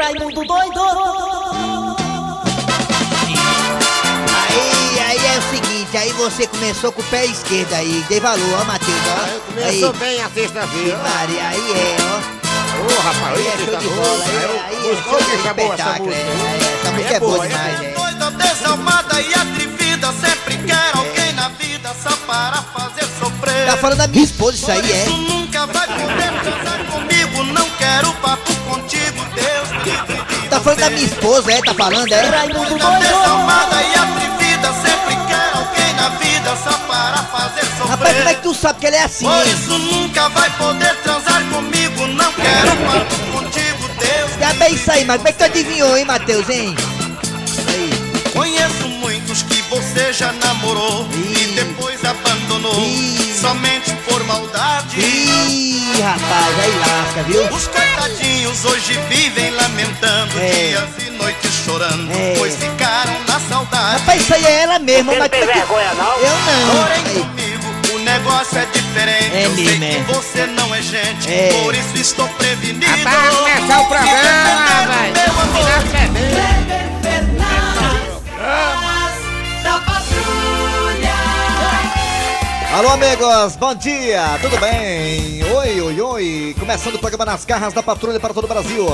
Raimundo doido. Aí, aí é o seguinte, aí você começou com o pé esquerdo aí, dei valor, ó, Matheus, ó. Aí, Começou bem a sexta-feira. Maria, aí é, ó. Ô, rapaz, Aí é aí show de bola, aí, é- aí é show que de espetáculo, música? é, é, essa música é boa demais, é. Doida, desalmada e atrevida, sempre quer alguém na vida só para fazer sofrer. Tá falando da minha esposa isso aí, Por é? isso nunca vai poder casar comigo, não quero papo contigo, Tá falando da minha esposa, é? Tá falando, é? Raimundo Rapaz, como é que tu sabe que ele é assim, Por isso nunca vai poder transar comigo, não quero papo contigo, Deus Já bem isso aí, mas como é que tu adivinhou, hein, Matheus, hein? Aí. Conheço muitos que você já namorou Ih. e depois abandonou Ih. somente por maldade. Ih, rapaz, aí lasca, viu? Os coitadinhos hoje vivem lamentando É. dias e noites chorando, É. pois ficaram na saudade. Rapaz, isso aí é ela mesma, mas é que... vergonha, não? Eu não. Porém Aí. comigo o negócio é diferente. É Eu sei mesmo, que é. você não é gente, É. por isso estou prevenido. Rapaz, começar o programa, velho. Meu amor. Alô, amigos, bom dia, tudo bem? Oi. Começando o programa Nas Garras da Patrulha para todo o Brasil.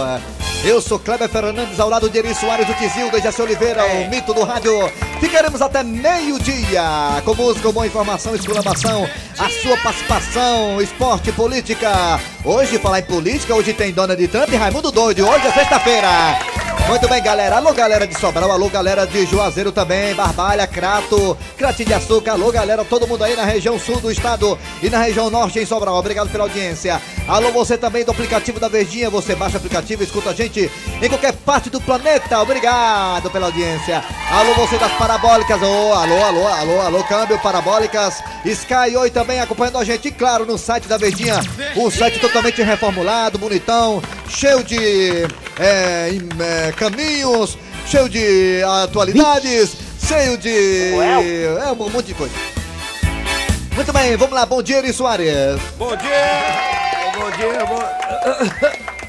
Eu sou Kleber Fernandes, ao lado de Eri Soares, do Tizildo, Jaci Oliveira, o mito do rádio. Ficaremos até meio-dia com música, boa informação, exclamação, a sua participação, esporte, política. Hoje, falar em política, hoje tem Donald Trump e Raimundo Doido. Hoje é sexta-feira. Muito bem, galera. Alô, galera de Sobral. Alô, galera de Juazeiro também. Barbalha, Crato, Cratinho de Açúcar. Alô, galera. Todo mundo aí na região sul do estado e na região norte em Sobral. Obrigado pela audiência. Alô, você também do aplicativo da Verdinha. Você baixa o aplicativo e escuta a gente em qualquer parte do planeta. Obrigado pela audiência. Alô, você das parabólicas. Ô, alô, alô, alô, alô, câmbio parabólicas. Sky Oi também acompanhando a gente. E claro, no site da Verdinha. Um site totalmente reformulado, bonitão, cheio de é, em- é, caminhos, cheio de atualidades, cheio de. É um monte de coisa. Muito bem, vamos lá, bom dia, Eri Soares. Bom dia! Bom dia, bom...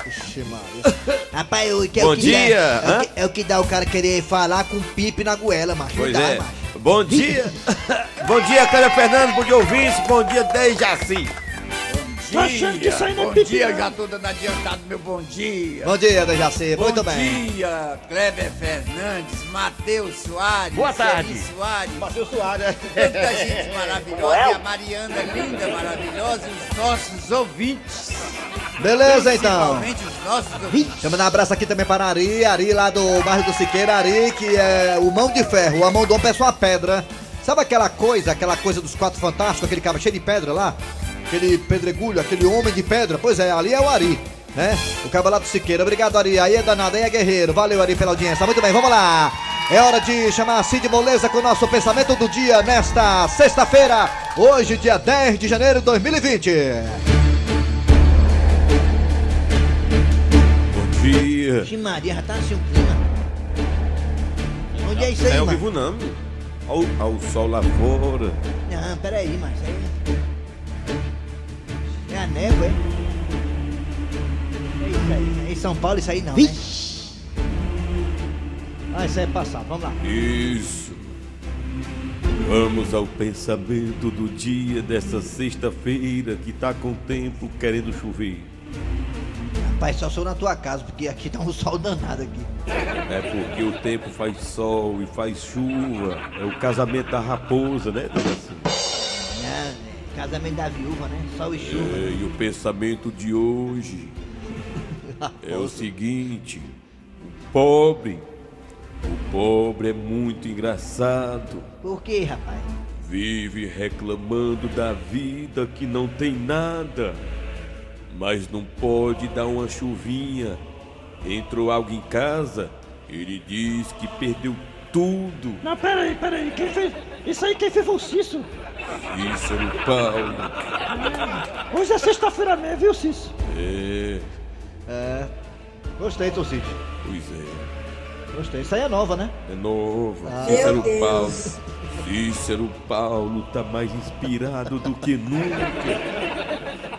Ixi, Maria. Rapaz, o que é Bom o que dia, dá, é, o que, é o que dá o cara querer falar com pipe na goela, macho. Pois dá, é. macho. Bom dia! bom dia, Cléber Fernando, bom dia, ouvintes, bom dia, Dejaci. Tô achando que isso aí não é Bom pipi, dia, não. já tô dando adiantado meu bom dia. Bom dia, Dejaci, muito bom bem. dia, Kleber Fernandes, Matheus Soares. Boa tarde. Eri Soares. Matheus Soares. Tanta gente maravilhosa, e a Mariana linda, maravilhosa, e os nossos ouvintes. Beleza, então. Principalmente os nossos ouvintes. Mandar um abraço aqui também para Ari, Ari lá do bairro do Siqueira, Ari, que é o mão de ferro, a mão do homem é só a pedra. Sabe aquela coisa, aquela coisa dos quatro fantásticos, aquele cara cheio de pedra lá? Aquele pedregulho, aquele homem de pedra? Pois é, ali é o Ari, né? O do Siqueira. Obrigado, Ari. Aí é danado, aí é guerreiro. Valeu, Ari, pela audiência. Muito bem, vamos lá. É hora de chamar a Cid Moleza com o nosso pensamento do dia nesta sexta-feira, hoje, dia 10 de janeiro de 2020. Bom dia. Ixi, Maria, já tá assim o clima. Onde é isso aí, É ao mano? vivo não, ao, ao sol lá fora. Não, peraí, mas isso aí. É a névoa, é? É isso aí. É em São Paulo isso aí não, né? Ah, isso aí é passado, vamos lá. Isso. Vamos ao pensamento do dia dessa sexta-feira que tá com o tempo querendo chover. Rapaz, só sou na tua casa, porque aqui tá um sol danado aqui. É porque o tempo faz sol e faz chuva. É o casamento da raposa, né, dona Cida? Casamento da viúva, né? Sol e chuva. É, e o pensamento de hoje é o seguinte: o pobre, o pobre é muito engraçado. Por quê, rapaz? Vive reclamando da vida que não tem nada, mas não pode dar uma chuvinha. Entrou algo em casa, ele diz que perdeu tudo. Não, peraí, peraí. Quem fez? Isso aí quem fez foi o Cício. Cícero Paulo. Hoje é sexta-feira mesmo, viu, Cício? É, É. Gostei, Tom Cid. pois é. Gostei. Isso aí é nova, né? É nova. Cícero Paulo. Cícero Paulo tá mais inspirado do que nunca.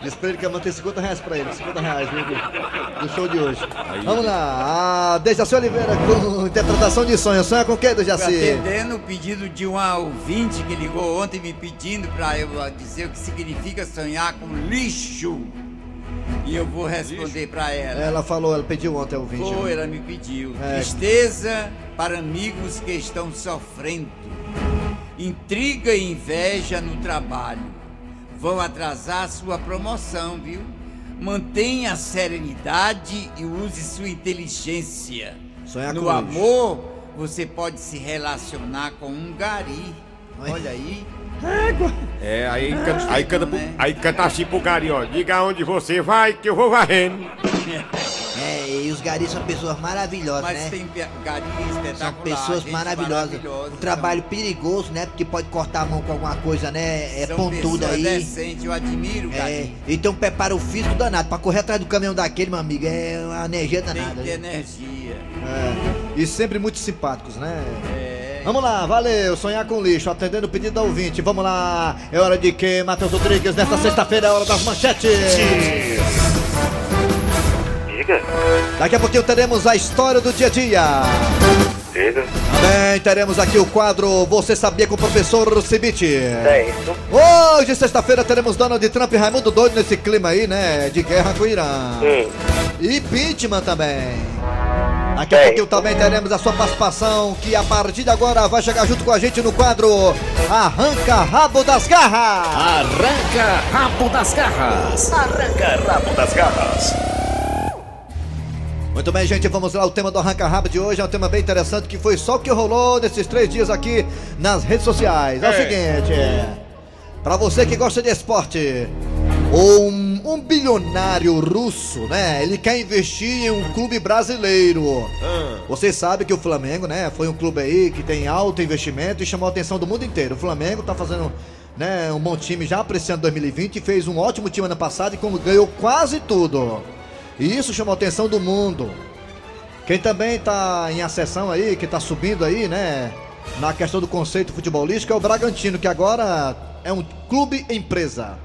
Diz pra ele que eu manter 50 reais pra ele, 50 reais viu, do, do show de hoje. Vamos lá, a Dejaci Oliveira com interpretação de sonho. Sonha com o que, Dejaci? Atendendo o pedido de uma ouvinte que ligou ontem me pedindo pra eu dizer o que significa sonhar com lixo. E eu vou responder pra ela. Ela falou, ela pediu ontem ao vídeo. Foi, ela me pediu. É. Tristeza para amigos que estão sofrendo. Intriga e inveja no trabalho. Vão atrasar sua promoção, viu? Mantenha a serenidade e use sua inteligência. Sonhar no amor, você pode se relacionar com um gari. Olha aí. Égua. É, aí, canta, aí, canta, né? aí canta assim pro gari, ó. Diga onde você vai que eu vou varrendo. É, e os garis são pessoas maravilhosas, Mas né? tem pe- gari espetacular. São pessoas maravilhosas. maravilhosa. Um trabalho perigoso, né? Porque pode cortar a mão com alguma coisa, né? É São pontudo pessoas aí. decentes, eu admiro o É, então prepara o físico danado. Pra correr atrás do caminhão daquele, meu amigo, é uma energia Tem danada. que ter né? energia. É, e sempre muito simpáticos, né? É. Vamos lá, valeu, sonhar com lixo, atendendo o pedido da ouvinte. Vamos lá, é hora de que, Matheus Rodrigues, nesta sexta-feira é hora das manchetes. Diga, Daqui a pouquinho teremos a história do dia a dia. diga. Também teremos aqui o quadro Você Sabia com o Professor Cibite. Certo. Hoje, sexta-feira, teremos Donald Trump e Raimundo Doido nesse clima aí, né? De guerra com o Irã. Hum, E Pittman também. Daqui a Bem. pouquinho também teremos a sua participação, que a partir de agora vai chegar junto com a gente no quadro Arranca Rabo das Garras. Arranca rabo das garras. arranca rabo das garras. Muito bem, gente, vamos lá. O tema do Arranca Rabo de hoje é um tema bem interessante que foi só o que rolou nesses três dias aqui nas redes sociais. É, o seguinte: pra você que gosta de esporte, um, um bilionário russo, né? Ele quer investir em um clube brasileiro. Vocês sabem que o Flamengo, né? Foi um clube aí que tem alto investimento e chamou a atenção do mundo inteiro. O Flamengo tá fazendo. Né, um bom time já para ano 2020 e fez um ótimo time ano passado e como ganhou quase tudo. E isso chamou a atenção do mundo. Quem também está em acessão aí, que está subindo aí, né? Na questão do conceito futebolístico é o Bragantino, que agora é um clube empresa.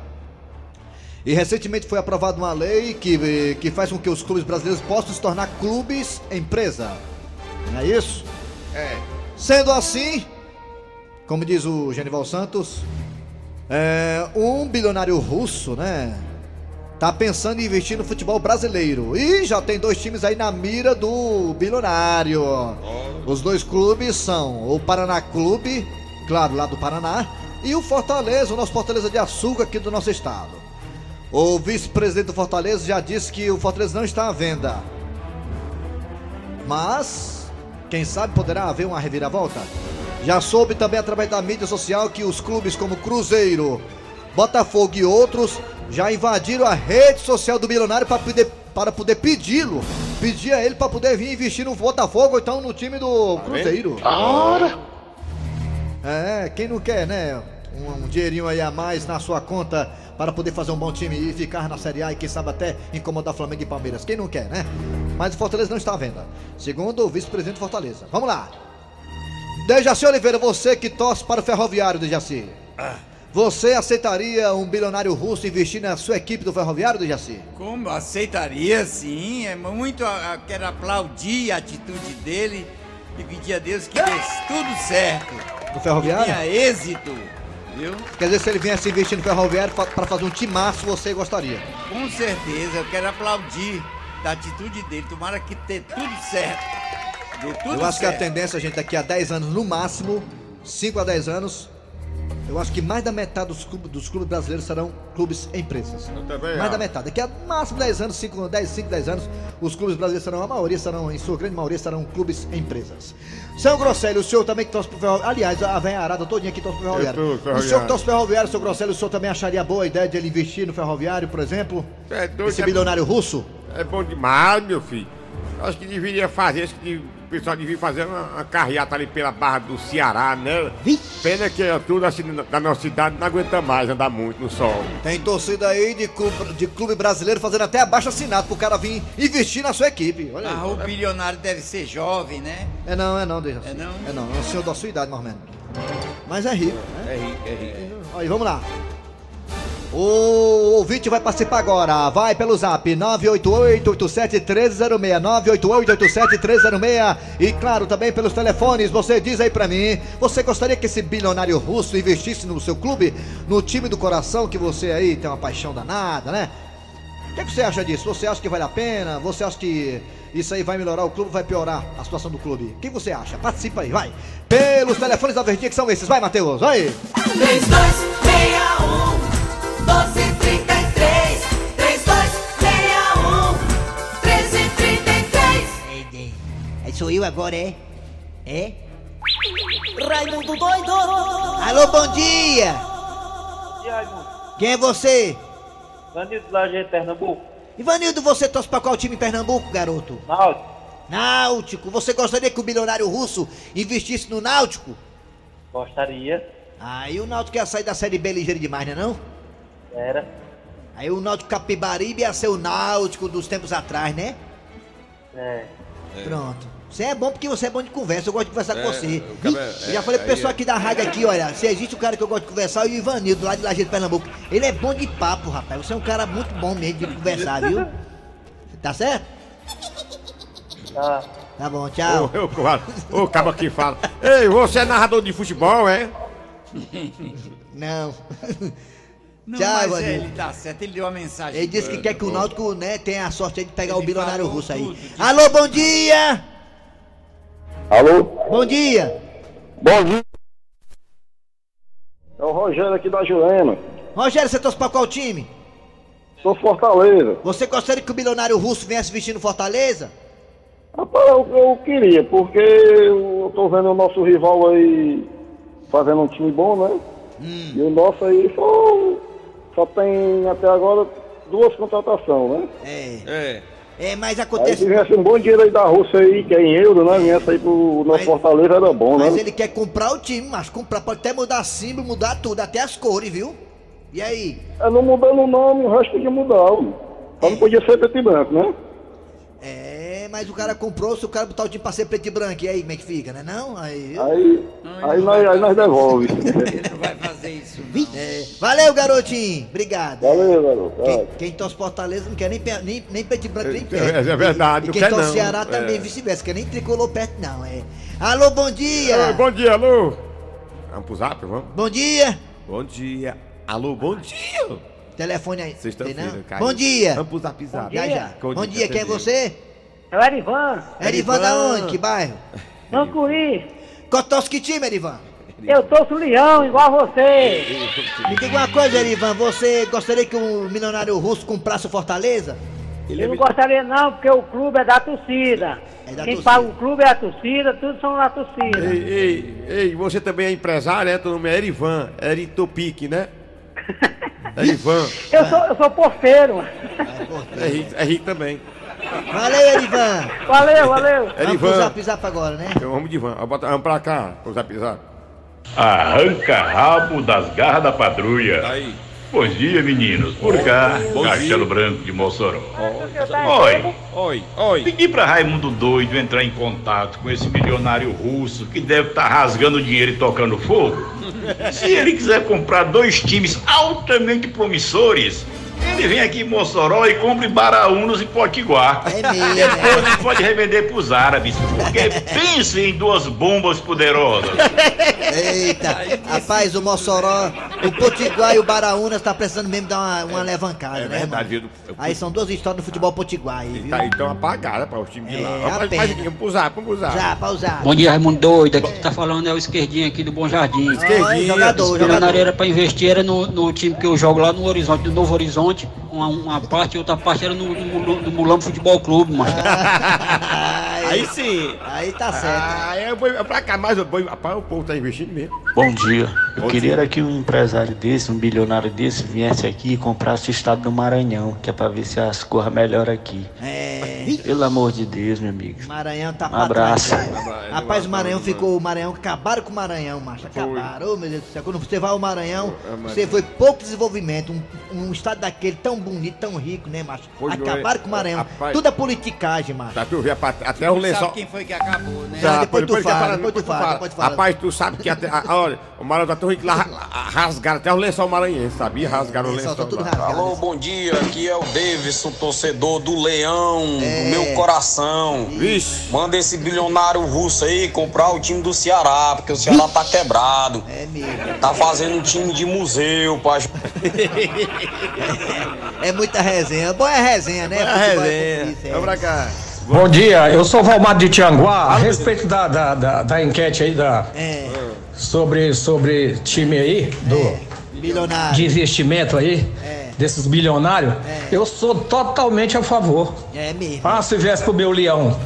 E recentemente foi aprovada uma lei que, que faz com que os clubes brasileiros possam se tornar clubes empresa. Não é isso? É. Sendo assim, como diz o Genival Santos, é, um bilionário russo, né? Tá pensando em investir no futebol brasileiro. E já tem dois times aí na mira do bilionário. Os dois clubes são o Paraná Clube, claro, lá do Paraná, e o Fortaleza, o nosso Fortaleza de Açúcar aqui do nosso estado. O vice-presidente do Fortaleza já disse que o Fortaleza não está à venda. Mas, quem sabe poderá haver uma reviravolta. Já soube também através da mídia social que os clubes como Cruzeiro, Botafogo e outros já invadiram a rede social do milionário para poder, para poder pedi-lo. Pedir a ele para poder vir investir no Botafogo ou então no time do Cruzeiro. É, quem não quer, né? Um, um dinheirinho aí a mais na sua conta para poder fazer um bom time e ficar na Série A e quem sabe até incomodar Flamengo e Palmeiras. Quem não quer, né? Mas o Fortaleza não está à venda. Segundo o vice-presidente do Fortaleza. Vamos lá. Dejaci Oliveira, você que torce para o Ferroviário, Dejaci. Você aceitaria um bilionário russo investir na sua equipe do Ferroviário, Dejaci? Como aceitaria, sim. É muito. a- a- Quero aplaudir a atitude dele e pedir a Deus que dê tudo certo. Do Que Ferroviário? tenha êxito. Viu? Quer dizer, se ele viesse investir no Ferroviário para fazer um timaço, você gostaria? Com certeza, eu quero aplaudir da atitude dele. Tomara que dê tudo certo. Dê tudo Eu acho que a certo. tendência, gente, daqui a 10 anos, no máximo, 5 a 10 anos, eu acho que mais da metade dos clubes, dos clubes brasileiros serão clubes empresas. Eu também Mais acho. da metade. Daqui a máximo 10 anos, 5, 10, 5, 10 anos, os clubes brasileiros serão, a maioria serão, em sua grande maioria, serão clubes empresas. Seu Grosselio, o senhor também que torce pro Ferroviário. Aliás, a velha arada todinha que torce pro Ferroviário. Eu tô, O senhor Ferroviário. que torce pro Ferroviário, seu Grosselio, o senhor também acharia boa a ideia de ele investir no Ferroviário, por exemplo? É doido, Esse é- bilionário russo? É bom demais, meu filho. Acho que deveria fazer, acho que pessoal devia fazer uma, uma carreata ali pela barra do Ceará, né? Pena que é tudo assim na- da nossa cidade não aguenta mais andar muito no sol. Tem torcida aí de clube, de clube brasileiro fazendo até abaixo assinado pro cara vir investir na sua equipe. Olha aí. Ah, o bilionário deve ser jovem, né? É não, é não, deixa assim. É não? É não, é o senhor da sua idade, mais ou menos. Mas é rico, né? É rico, é rico. Aí, vamos lá. O ouvinte vai participar agora. Vai pelo zap 988-87-1306. 988-87-1306. E claro, também pelos telefones. Você diz aí pra mim: você gostaria que esse bilionário russo investisse no seu clube, no time do coração, que você aí tem uma paixão danada, né? O que, que você acha disso? Você acha que vale a pena? Você acha que isso aí vai melhorar o clube, vai piorar a situação do clube? O que você acha? Participa aí, vai. Pelos telefones da Verdinha que são esses. Vai, Matheus, vai. 3261 sou eu agora, é? É? Raimundo doido! Alô, bom dia! E aí, mano? Quem é você? Bandido lá de Pernambuco. Ivanildo, você torce pra qual time em Pernambuco, garoto? Náutico. Náutico. Você gostaria que o bilionário russo investisse no Náutico? Gostaria. Aí o Náutico ia sair da Série B ligeiro demais, né não? Era. Aí o Náutico Capibaribe ia ser o Náutico dos tempos atrás, né? É. Pronto. Você é bom porque você é bom de conversa, eu gosto de conversar É, com você. cara é- eu já falei pro pessoal é- aqui da rádio aqui, olha, se existe um cara que eu gosto de conversar, é o Ivanildo, lá de Lajeado, Pernambuco. Ele é bom de papo, rapaz. Você é um cara muito bom mesmo de conversar, viu? Tá certo? Tá. Tá bom, tchau. Ô, eu, claro. Ô, cabo que fala. Ei, você é narrador de futebol, é? Não. Não, Tchau, mas Ivanildo. ele tá certo, ele deu uma mensagem. Ele disse que quer que o Náutico, né, tenha a sorte aí de pegar o Ele bilionário falou russo aí. Alô, bom dia! Alô? Bom dia! Bom dia. É o Rogério aqui da Jurema. Rogério, você torce pra qual time? Sou Fortaleza. Você gostaria que o bilionário russo viesse vestindo Fortaleza? Rapaz, eu, eu queria, porque eu tô vendo o nosso rival aí fazendo um time bom, né? E o nosso aí só, só tem até agora duas contratações, né? É. É. É, mas Aí se acontece. viesse um bom dinheiro aí da Rússia aí, que é em euro, né? Viesse aí pro nosso Mas- Fortaleza, era bom, né? Mas ele quer comprar o time, mas comprar, pode até mudar símbolo, mudar tudo, até as cores, viu? E aí? É, não mudando o nome, o resto podia mudar. Só não podia ser preto e branco, né? É, mas o cara comprou, se o cara botar o time pra ser preto e branco, e aí como é que fica, né? Não? Aí. Aí, aí, nós, aí nós devolve. Ele não vai fazer isso. não. É, valeu, garotinho! Obrigado. Valeu, garoto. Quem, quem torce Fortaleza não quer nem, nem, nem preto e branco, nem perto. É, é verdade, E não quem torce não. Ceará também, É. vice-versa, quer nem tricolor perto, não. É. Alô, bom dia! Oi, bom dia, alô. Vamos pro zap, vamos? Bom dia! Bom dia. Alô, bom dia. Telefone aí. Sexta-feira, não? Bom dia! Vamos pro zap zap. Já, já. Bom Bom dia, dia, quem é bom dia. você? É o Erivan, Erivan da onde? Que bairro? Mancuri. Cotos que time, Erivan? Eu torço leão, igual a você. Me diga uma coisa, Erivan, você gostaria que o milionário russo comprasse o Fortaleza? Eu não gostaria não, porque o clube é da torcida. É da Quem torcida. paga o clube é a torcida, tudo são da torcida. Ei, ei, ei, você também é empresário, né? Teu nome é Erivan, Eritopic, né? Erivan, Eu sou, eu sou porteiro. é rico, é rico também. Valeu, Erivan! Valeu, valeu. Vamos pro Erivan, zap zap agora, né? então vamos de van, Vamos pra cá, pro zap zap. Arranca rabo das garras da patrulha. Aí. Bom dia, meninos. Por cá, Castelo. Branco de Mossoró. Oi, Oi, oi. pedi pra Raimundo Doido entrar em contato com esse milionário russo que deve estar rasgando dinheiro e tocando fogo. Se ele quiser comprar dois times altamente promissores, ele vem aqui em Mossoró e compra em Baraúnos e Potiguar. É mesmo, Depois é. ele pode revender pros árabes, porque pense em duas bombas poderosas. Eita, rapaz, o Mossoró, o Potiguar e o Baraúnas tá precisando mesmo dar uma, uma alavancada, É né, verdade, viu? Aí são duas histórias do futebol Potiguar aí, viu? Tá então apagada para os times de É, lá. a Vamos, faz aqui, vamos pro zap, vamos pro zap. Já, pausar. Bom dia, Raimundo Doido. Aqui que tá falando é o esquerdinho aqui do Bom Jardim. Oi, jogador, Milionário jogador. era pra investir era no, no time que eu jogo lá no Horizonte, do Novo Horizonte. Uma, uma parte e outra parte era no, no, no Mulambo Futebol Clube, mano. Aí sim. Aí tá certo. Ah, é, boi- é pra cá, mas o boi- rapaz, o povo tá investindo mesmo. Bom dia. Eu Bom queria dia. era que um empresário desse, um bilionário desse, viesse aqui e comprasse o estado do Maranhão, que é pra ver se as coisas melhoram aqui. É. Pelo amor de Deus, meu amigo. Maranhão tá Um pra abraço. trás. Rapaz, o Maranhão ficou. O Maranhão acabaram com o Maranhão, macho. Acabaram. Ô, meu Deus do céu. Quando você vai ao Maranhão, você foi pouco desenvolvimento. Um, um estado daquele tão bonito, tão rico, né, macho? Pois não é. Acabaram com o Maranhão. Rapaz. Tudo é politicagem, macho. Tá, tu vê, apa- até o Sabe quem foi que acabou, né? Já, depois tu que fala, fala, depois tu fala, depois tu fala. Rapaz, tu sabe que até. a- olha, o Maranhão tá Pato Rico lá, rasgaram até o lençol maranhense, sabia? Rasgaram o lençol. lá. Alô, bom dia. Aqui é o Davidson, torcedor do Leão, do meu coração. Vixe. Manda esse bilionário russo aí comprar o time do Ceará, porque o Ceará tá quebrado. É mesmo. Tá fazendo um time de museu, pra... É muita resenha. Boa é resenha, né? É Futebol resenha. como é. Vamos pra cá. Bom dia, eu sou o Valmar de Tianguá. A respeito da, da, da, da enquete aí da, É. sobre, sobre time aí, do, Bilionário. de investimento aí, desses bilionários, eu sou totalmente a favor. É mesmo. Ah, se viesse pro meu leão.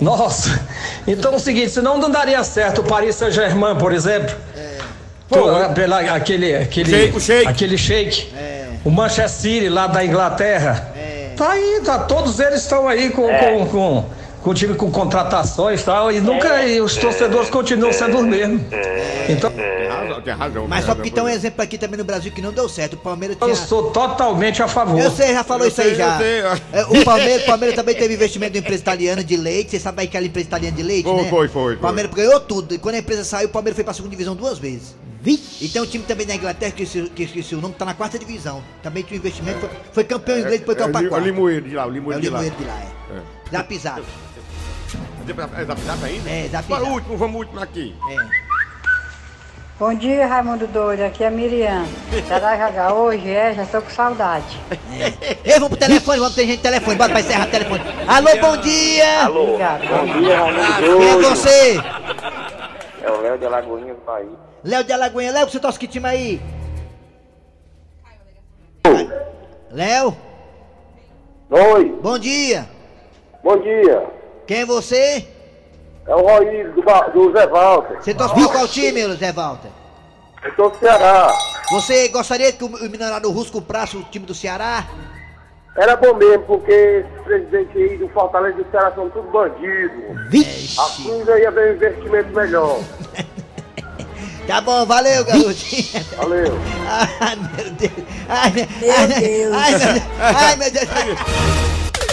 Nossa, então é o seguinte, senão não daria certo o Paris Saint-Germain, por exemplo. Pô, pela, aquele, aquele, Shake, shake. aquele shake. O Manchester City lá da Inglaterra. Tá aí, tá, todos eles estão aí com, com, com, com o time com contratações e tal, e nunca e os torcedores continuam sendo os mesmos. Então, Tem razão, tem razão. Mas só razão, que tem um exemplo aqui também no Brasil que não deu certo. O Palmeiras eu tinha. sou totalmente a favor. Eu sei, já falou Eu isso aí sei, já. eu sei, ó. É, O Palmeiras, o Palmeiras também teve investimento de uma empresa italiana de leite. Você sabe aquela empresa italiana de leite, Foi, né? foi, foi, O Palmeiras ganhou tudo. E quando a empresa saiu, o Palmeiras foi pra segunda divisão duas vezes. E tem um time também da Inglaterra, que esqueci, que esqueci o nome, que tá na quarta divisão. Também tinha um investimento, foi, foi campeão inglês, depois É, caiu é, pra o Li- quarta. o Limoeiro de lá, o É o Limoeiro de lá. Limoeiro de lá, é. É. Já pisado. É Zap Zap ainda? É, Zap Bora Zap. o último, vamos o último aqui. É. Bom dia, Raimundo Doido. Aqui é a Miriam. Será jogar hoje? É, já tô com saudade. Ei, vamos pro telefone, vamos ter gente no telefone, bota pra encerrar o telefone. Alô, bom dia! Alô, bom dia, Raimundo Quem é Doido. você? É o Léo de Alagoinha do Bahia. Léo de Alagoinha. Léo, você torce que time aí? Léo? Oi, Bom dia. bom dia. Quem é você? É o Roí do, do Zé Walter. Você torce pra qual time, Zé Walter? Eu sou do Ceará. Você gostaria que o o milionário russo comprasse o time do Ceará? Era bom mesmo, porque esse presidente aí do Fortaleza e do Ceará são tudo bandido. Vixe. Assim já ia ver um investimento melhor. Tá bom, valeu, garotinha. Valeu. Ai, meu Deus. Ai, meu, ai, Deus. Ai, meu Deus. Ai, meu Deus.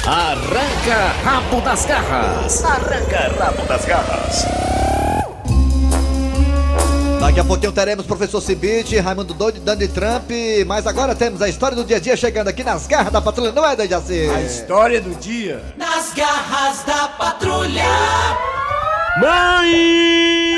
Arranca rabo das garras. Arranca rabo das garras. Daqui a pouquinho teremos professor Cibite, Raimundo Doido, Dani Trump, mas agora temos a história do dia a dia chegando aqui nas garras da patrulha, não é, Dejaci? A história do dia. Nas garras da patrulha. Mãe!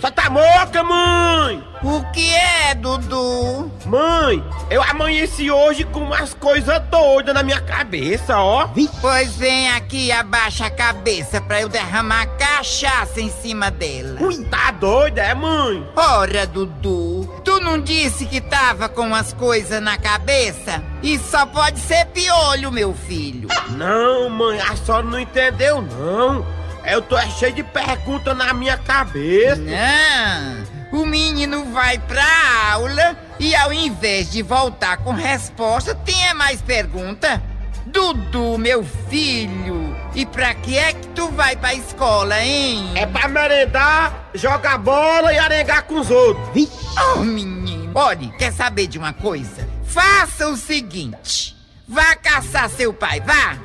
Só tá moca, mãe! O que é, Dudu? Mãe, eu amanheci hoje com umas coisas doidas na minha cabeça, ó. Pois vem aqui, abaixa a cabeça pra eu derramar cachaça em cima dela. Ui, tá doida, é, mãe? Ora, Dudu, tu não disse que tava com umas coisas na cabeça? Isso só pode ser piolho, meu filho. Não, mãe, a senhora não entendeu, não. Eu tô cheio de perguntas na minha cabeça. Não, o menino vai pra aula e ao invés de voltar com resposta, tem é mais pergunta? Dudu, meu filho, e pra que é que tu vai pra escola, hein? É pra merendar, jogar bola e arengar com os outros. Oh, menino. Olha, quer saber de uma coisa? Faça o seguinte: vá caçar seu pai, vá.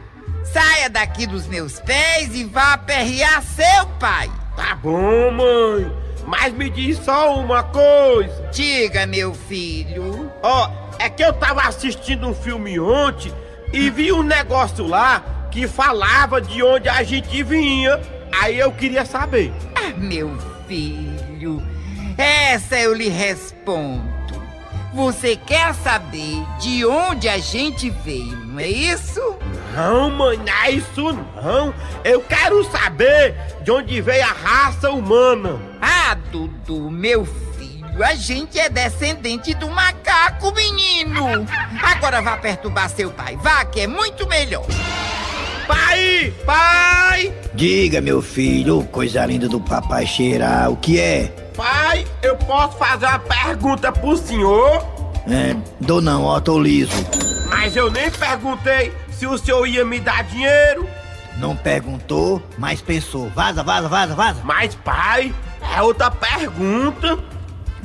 Saia daqui dos meus pés e vá aperrear seu pai. Tá bom, mãe. Mas me diz só uma coisa. Diga, meu filho. Ó, é que eu tava assistindo um filme ontem e vi um negócio lá que falava de onde a gente vinha. Aí eu queria saber. Ah, meu filho, essa eu lhe respondo. Você quer saber de onde a gente veio, não é isso? Não, mãe, não é isso não. Eu quero saber de onde veio a raça humana. Ah, Dudu, meu filho, a gente é descendente do macaco, menino. Agora vá perturbar seu pai, vá, que é muito melhor. Pai, pai, Diga, meu filho, coisa linda do papai cheirar, o que é? Pai, eu posso fazer uma pergunta pro senhor? É, dou não, ó, tô liso. Mas eu nem perguntei se o senhor ia me dar dinheiro. Não perguntou, mas pensou. Vaza, vaza, vaza, vaza. Mas, pai, é outra pergunta.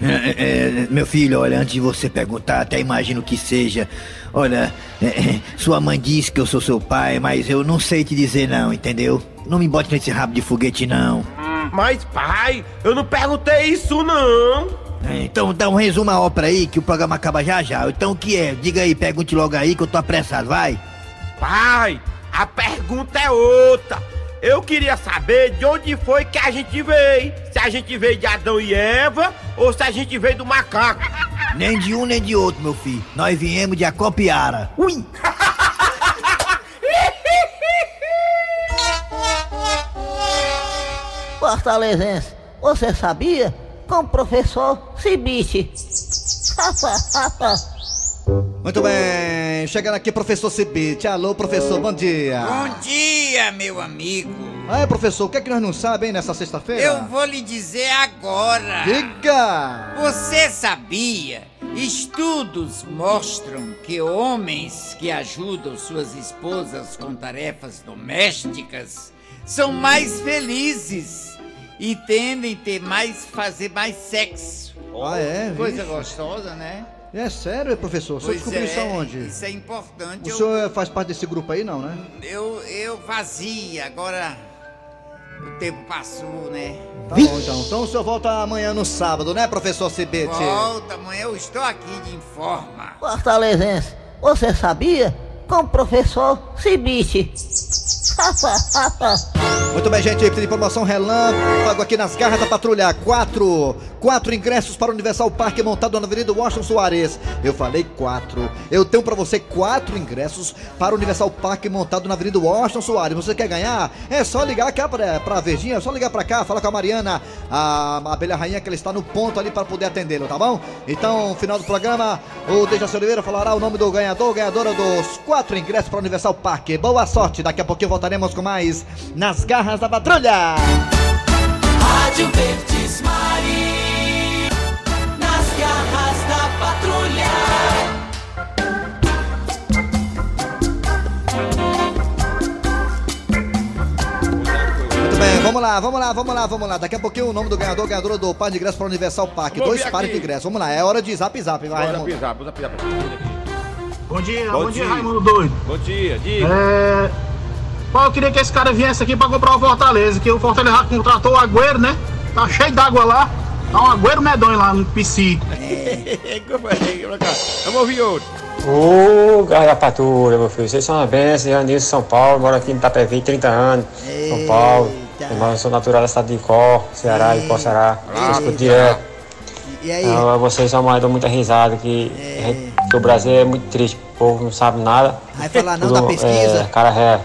É, é, é, meu filho, olha, antes de você perguntar, até imagino que seja. Olha, é, é, sua mãe disse que eu sou seu pai, mas eu não sei te dizer não, entendeu? Não me bote nesse rabo de foguete, não. Mas, pai, eu não perguntei isso, não. É, Então dá um resumo à ópera aí que o programa acaba já já. Então o que é? Diga aí, pergunte logo aí que eu tô apressado, vai. Pai, a pergunta é outra. Eu queria saber de onde foi que a gente veio. Se a gente veio de Adão e Eva ou se a gente veio do macaco. Nem de um nem de outro, meu filho. Nós viemos de Acopiara. Ui! Fortalezense, você sabia? Com o professor Cibite. Muito bem, chegando aqui, professor Cibite. Alô, professor, bom dia. Bom dia, meu amigo. Ah, professor, o que é que nós não sabemos, nessa sexta-feira? Eu vou lhe dizer agora. Diga! Você sabia? Estudos mostram que homens que ajudam suas esposas com tarefas domésticas são mais felizes e tendem a ter mais fazer mais sexo. Ah, é? Coisa Vixe. gostosa, né? É sério, professor? O senhor descobriu isso é, aonde? Isso é importante. O Eu- senhor faz parte desse grupo aí, não, né? Eu, eu fazia, agora o tempo passou, né? Tá bom, então. Então o senhor volta amanhã no sábado, né, professor Cibite? Volta, amanhã eu estou aqui de informa. Fortalezense, você sabia? Com o professor Cibite. Muito bem, gente. Tem informação relâmpago aqui nas garras da patrulha. Quatro. Quatro ingressos para o Universal Park montado na Avenida Washington Soares. Eu falei quatro. Eu tenho para você quatro ingressos para o Universal Park montado na Avenida Washington Soares. Você quer ganhar? É só ligar cá pra, pra Verdinha, é só ligar pra cá, falar com a Mariana, a abelha rainha, que ela está no ponto ali para poder atendê-lo, tá bom? Então, final do programa, o Dejaci Oliveira falará o nome do ganhador, ganhadora dos quatro ingressos para o Universal Park. Boa sorte, daqui a pouquinho voltaremos com mais nas garras da patrulha. Rádio Verdes Mari, nas garras da patrulha. Muito bem, vamos lá, vamos lá, vamos lá, vamos lá. Daqui a pouquinho o nome do ganhador, ganhadora do par de ingresso para o Universal Park. Dois pares de ingresso. Vamos lá, é hora de zap zap, vai, Bora Raimundo. pisar, bora pisar. Bom dia, Bom bom, dia, dia. Raimundo Doido. Bom dia, diga. É. Pô, eu queria que esse cara viesse aqui pra comprar o Fortaleza, que o Fortaleza já contratou o Agüero, né? Tá cheio d'água lá. Tá um Agüero medonho lá no PC. Vamos ouvir outro. Ô, garra da patrulha, meu filho. Vocês são uma benção, eu Nilson, São Paulo, moro aqui em Itapevi, 30 anos, São Paulo. Eu sou natural da cidade de Icó, Ceará, Icó, Ceará. Eu escuto direto. E aí? Então, vocês são mais, dão muita risada, que, a gente- que o Brasil é muito triste, o povo não sabe nada. Vai falar não Tudo, da pesquisa? É, cara é,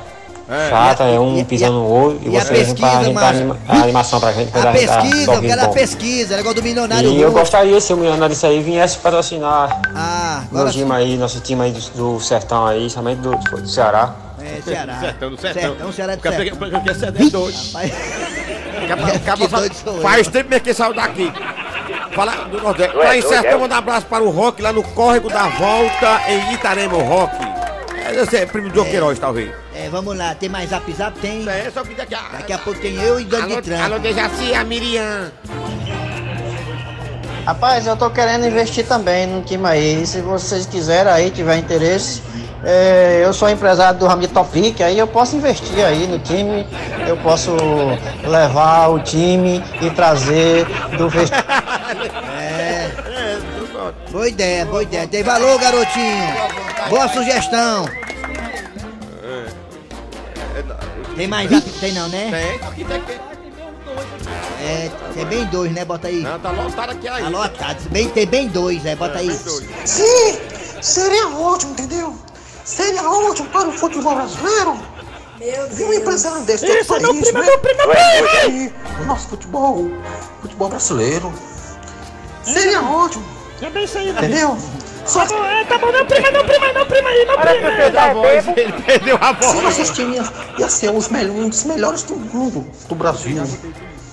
É. chata, a- é um e pisando no outro, e, e a vocês vêm pra a animação pra gente. pra A pesquisa, eu quero a pesquisa, negócio do milionário E eu russo. gostaria, se o milionário disso aí viesse patrocinar Ah, meu time aí, nosso time aí do, do sertão aí, somente do, do Ceará. É, Ceará. Sertão, do sertão. Sertão, Ceará do Porque- sertão. porque- porque esse é doido. Acaba- acaba- eu. Faz tempo mesmo que saiu daqui. Fala do Nordeste. Tu é Sertão, é? manda um abraço para o Rock, lá no Córrego da Volta, em Itarema, o Rock. É, Esse é primo do Queiroz, talvez. É, vamos lá, tem mais zap zap? Tem. É, só que daqui a... Daqui a pouco tem eu e Donald Trump. Alô, Dejaci, a Miriam. Rapaz, eu tô querendo investir também no time aí. Se vocês quiserem aí, tiver interesse, é, eu sou empresário do Rami Topic, aí eu posso investir aí no time, eu posso levar o time e trazer do vestiário. É. Boa ideia, boa ideia. Tem valor, garotinho. Boa sugestão. Tem mais zap? Tem não, né? Tem, aqui tem que... É, tem bem dois, né? Bota aí. Não, tá lotado aqui aí. Tá lotado. Bem, tem bem dois, é. Bota aí. Sim, seria ótimo, entendeu? Seria ótimo para o futebol brasileiro. Meu Deus. E um empresário desse Isso, todo meu país, primo, né? meu primo, meu primo. O nosso futebol, futebol brasileiro. Seria ótimo, É bem isso aí, né? entendeu? Só Tá bom, é, tá bom, meu primo, meu primo, meu primo aí, meu primo. perdeu a voz, ele perdeu a Se voz. nossos times ia ser os melhores, um dos melhores do mundo, do Brasil.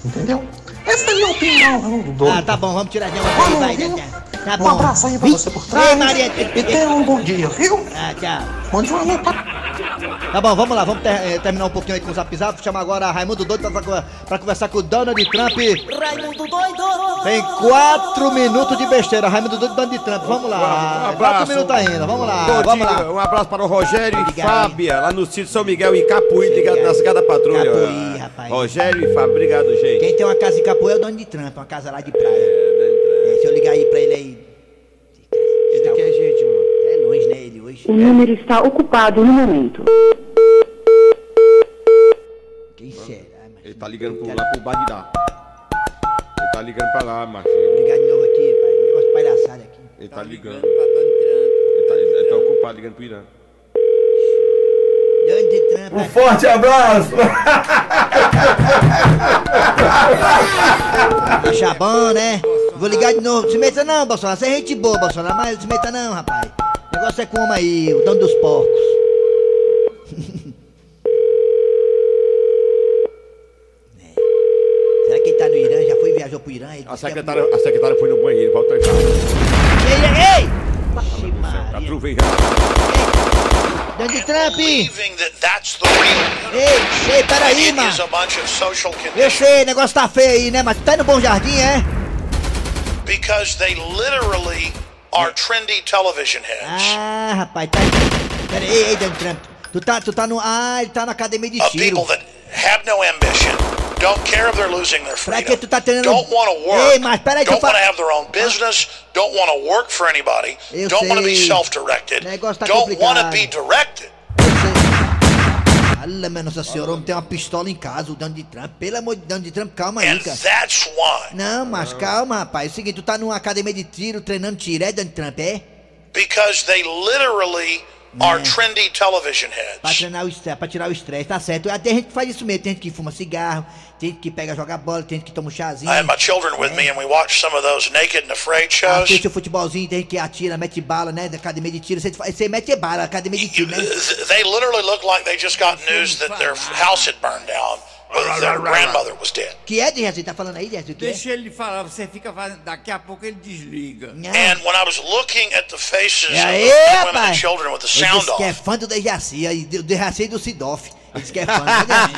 Entendeu? Essa é a minha opinião, Doido. Ah, tá bom, vamos tirar de uma vai, vai, vai. Tá bom. Um abraço aí pra você por trás. Ei, Maria. E tenha um bom dia, viu? Ah, tchau. Mande um alô pra Tá bom, vamos lá, vamos ter- eh, terminar um pouquinho aí com o zap zap. Chamar agora Raimundo Doido pra, pra, pra conversar com o Donald Trump. Raimundo doido! Tem quatro minutos de besteira, Raimundo Doido Donald Trump. Vamos lá. Um abraço. quatro minutos ainda, vamos lá, Bom vamos dia, lá. Um abraço para o Rogério e Obrigado. Fábia, lá no sítio São Miguel em Capuí, ligado na Cidade da Patrulha. Capuí, rapaz. Rogério e Fábia, obrigado, gente. Quem tem uma casa em Capoeira é o Donald Trump, uma casa lá de praia. É, se eu ligar aí pra ele aí. Esse daqui é gente, mano. É longe, né, ele hoje. O número está ocupado no momento. Quem será? Ele tá ligando pro, lá pro Bagdá. Ele tá ligando pra lá, macho. Vou ligar de novo aqui, pai. Negócio de palhaçada aqui. Ele tá ligando. Ele tá, ele tá ocupado ligando pro Irã. Donde Trump. Um forte abraço! Acha bom, né? Vou ligar de novo. Se meta não, Bolsonaro. Você é gente boa, Bolsonaro. Mas se meta não, rapaz. O negócio é como aí, o dono dos porcos. É. Será que ele tá no Irã? A é- secretária, a secretária foi no banheiro, volta já. Ei, ei, ei! Ixi, Maria. Trovejando. Donde Trump! Ei, ei, peraí, mano. of Eu sei, o negócio tá feio aí, né? Mas tu tá no Bom Jardim, é? because they literally are trendy television heads. Ah, rapaz, tá. Pera aí, ei, Donald Trump. Tu tá, tu tá no. Ah, ele tá na academia de of tiro. people that have no ambition, don't care if they're losing their Pra que freedom, tu tá tendo. don't want to Ei, work, mas peraí que eu don't want to have their own business, don't want to work for anybody, Eu don't want to be self-directed, Negócio tá don't want to be directed. Fala, minha Nossa Senhora, o homem tem uma pistola em casa, o Donald Trump. Pelo amor de Donald Trump, calma aí, And cara. that's why, Não, mas calma, rapaz. É o seguinte, tu tá numa academia de tiro treinando tiro, é, Donald Trump, é? because they literally are trendy television Pra heads. treinar o estresse, pra tirar o estresse, tá certo. Tem gente que faz isso mesmo, tem gente que fuma cigarro, gente que pega joga bola, tem gente que toma um chazinho. I had my children with me, and we watched some of those naked and afraid shows. Assiste o futebolzinho, tem gente que atira, mete bala, né? Da academia de tiro. Você, você mete bala, academia de tiro, né? They literally look like they just got news that their house had burned down, or their grandmother was dead. Que é, Jesse? Tá falando aí, é? Deixa ele falar, você fica fazendo. Daqui a pouco ele desliga. And when I was looking at the faces of the women and children with the sound disse que é off, fã do Dejaci, aí, do Dejaci e do Sidoff. Ele disse que é fã do Dejaci.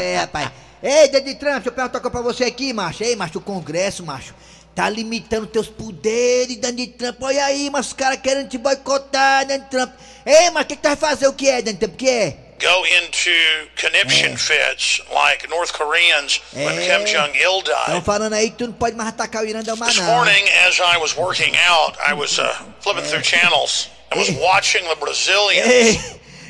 É, rapaz. Ei, Donald Trump, deixa eu perguntar uma pra você aqui, macho. Ei, macho, o Congresso, macho, tá limitando teus poderes, Donald Trump. Olha aí, mas os caras querem te boicotar, Donald Trump. Ei, mas o que, que tu vai fazer? O que é, Donald Trump? O que é? go into conniption fits like North Koreans when É. Kim Jong Il died. falando aí que tu não pode mais atacar o Irã da This morning, as I was working out, I was uh, flipping through channels. I was watching the Brazilians.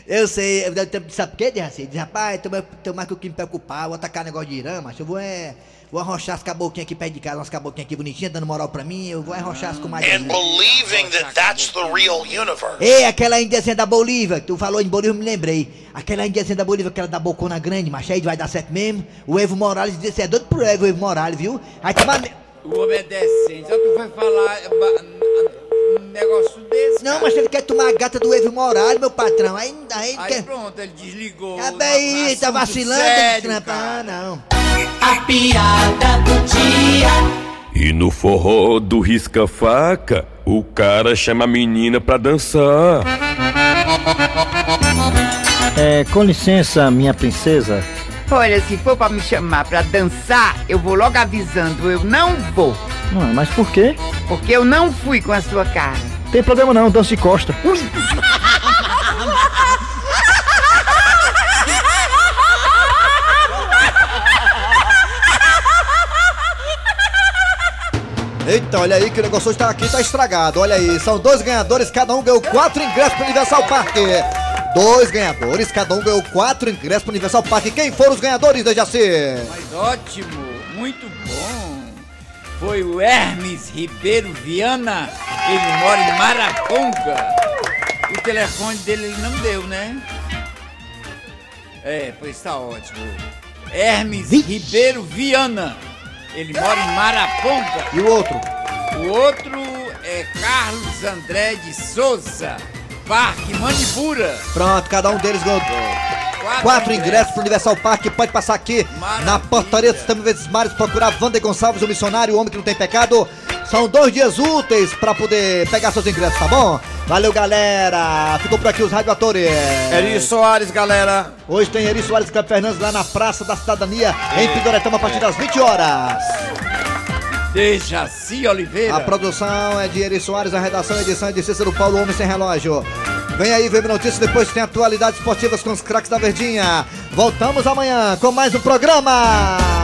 Eu sei, sabe por quê, Dejaci? Ele diz, rapaz, tô, mais- mais que o que me preocupar, vou atacar negócio de Irã, mas eu vou é. Vou arrochar as caboclinhas aqui perto de casa, umas caboclinhas aqui bonitinhas, dando moral pra mim, eu vou arrochar as comadres. And believing that that's the real universe. Ei, aquela indiazinha da Bolívia, que tu falou em Bolívia, eu me lembrei. Aquela indiazinha da Bolívia, aquela da bocona grande, mas aí vai dar certo mesmo. O Evo Morales disse, é doido pro Evo, Evo Morales, viu? Aí vai... O homem é decente. Só tu vai falar é, um negócio desse. Não, cara. mas ele quer tomar a gata do Evo Morales, meu patrão. Aí, aí, ele Aí quer... pronto, ele desligou. Acaba aí, tá Assunto vacilando, sério. Ah, não. A piada do dia. E no forró do risca-faca, o cara chama a menina pra dançar. É, com licença, minha princesa. Olha, se for pra me chamar pra dançar, eu vou logo avisando, eu não vou. Ah, mas por quê? Porque eu não fui com a sua cara. Tem problema não, dança de costa. Eita, olha aí que o negócio hoje tá aqui, tá estragado. Olha aí, são dois ganhadores, cada um ganhou quatro ingressos pro Universal Park. Dois ganhadores, cada um ganhou quatro ingressos pro Universal Park. Quem foram os ganhadores, Dejaci? Mas ótimo, muito bom. Foi o Hermes Ribeiro Viana. Ele mora em Maraponga. O telefone dele ele não deu, né? É, pois tá ótimo. Hermes Ribeiro Viana. Ele mora em Maraponga. E o outro? O outro é Carlos André de Souza. Parque Manibura. Pronto, cada um deles ganhou quatro ingressos pro Universal Park. Pode passar aqui na portaria do Sistema Vezes Mares, procurar Wander Gonçalves, o missionário, o homem que não tem pecado. São dois dias úteis pra poder pegar seus ingressos, tá bom? Valeu, galera. Ficou por aqui os radioatores. Eri Soares, galera. Hoje tem Eri Soares e Cleber Fernandes lá na Praça da Cidadania, em Pindoretama, a partir das 20 horas. Dejaci Oliveira. A produção é de Eri Soares, a redação é de Cícero Paulo, Homem Sem Relógio. Vem aí, vem notícias, depois tem atualidades esportivas com os craques da Verdinha. Voltamos amanhã com mais um programa.